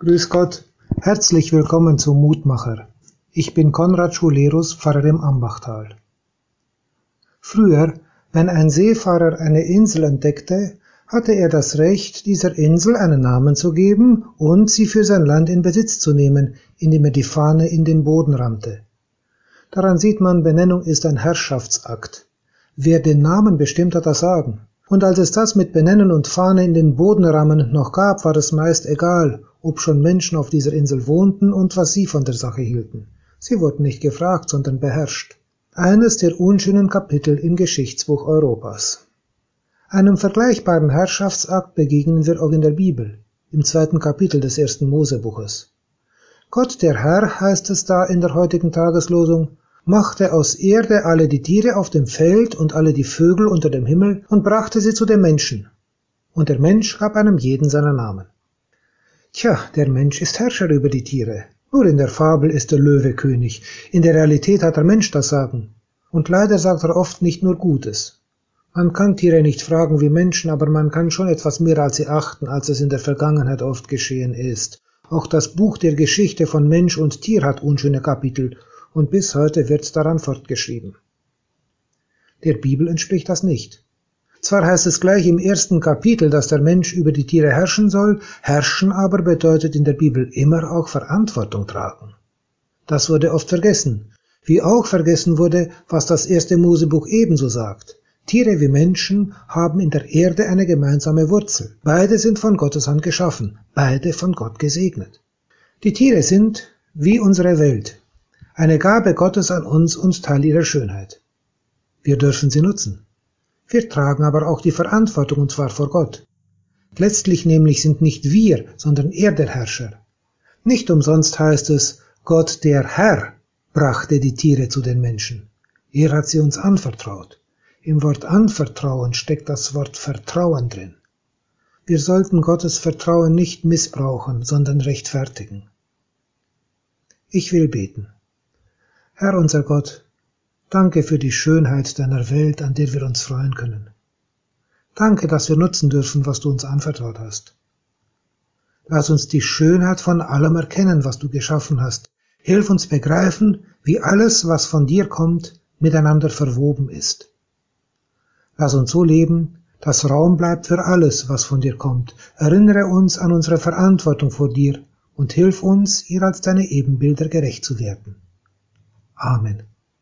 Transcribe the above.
Grüß Gott, herzlich willkommen zum Mutmacher. Ich bin Konrad Schulerus, Pfarrer im Ambachtal. Früher, wenn ein Seefahrer eine Insel entdeckte, hatte er das Recht, dieser Insel einen Namen zu geben und sie für sein Land in Besitz zu nehmen, indem er die Fahne in den Boden rammte. Daran sieht man, Benennung ist ein Herrschaftsakt. Wer den Namen bestimmt, hat das Sagen. Und als es das mit Benennen und Fahne in den Bodenrammen noch gab, war es meist egal, ob schon Menschen auf dieser Insel wohnten und was sie von der Sache hielten. Sie wurden nicht gefragt, sondern beherrscht. Eines der unschönen Kapitel im Geschichtsbuch Europas. Einem vergleichbaren Herrschaftsakt begegnen wir auch in der Bibel, im zweiten Kapitel des ersten Mosebuches. Gott der Herr heißt es da in der heutigen Tageslosung, machte aus Erde alle die Tiere auf dem Feld und alle die Vögel unter dem Himmel und brachte sie zu dem Menschen. Und der Mensch gab einem jeden seinen Namen. Tja, der Mensch ist Herrscher über die Tiere. Nur in der Fabel ist der Löwe König. In der Realität hat der Mensch das Sagen. Und leider sagt er oft nicht nur Gutes. Man kann Tiere nicht fragen wie Menschen, aber man kann schon etwas mehr als sie achten, als es in der Vergangenheit oft geschehen ist. Auch das Buch der Geschichte von Mensch und Tier hat unschöne Kapitel und bis heute wird daran fortgeschrieben. Der Bibel entspricht das nicht. Zwar heißt es gleich im ersten Kapitel, dass der Mensch über die Tiere herrschen soll, herrschen aber bedeutet in der Bibel immer auch Verantwortung tragen. Das wurde oft vergessen, wie auch vergessen wurde, was das erste Mosebuch ebenso sagt. Tiere wie Menschen haben in der Erde eine gemeinsame Wurzel. Beide sind von Gottes Hand geschaffen, beide von Gott gesegnet. Die Tiere sind, wie unsere Welt, eine Gabe Gottes an uns und Teil ihrer Schönheit. Wir dürfen sie nutzen. Wir tragen aber auch die Verantwortung und zwar vor Gott. Letztlich nämlich sind nicht wir, sondern er der Herrscher. Nicht umsonst heißt es, Gott der Herr brachte die Tiere zu den Menschen. Er hat sie uns anvertraut. Im Wort anvertrauen steckt das Wort Vertrauen drin. Wir sollten Gottes Vertrauen nicht missbrauchen, sondern rechtfertigen. Ich will beten. Herr unser Gott, danke für die Schönheit deiner Welt, an der wir uns freuen können. Danke, dass wir nutzen dürfen, was du uns anvertraut hast. Lass uns die Schönheit von allem erkennen, was du geschaffen hast. Hilf uns begreifen, wie alles, was von dir kommt, miteinander verwoben ist. Lass uns so leben, dass Raum bleibt für alles, was von dir kommt. Erinnere uns an unsere Verantwortung vor dir und hilf uns, ihr als deine Ebenbilder gerecht zu werden. Amen.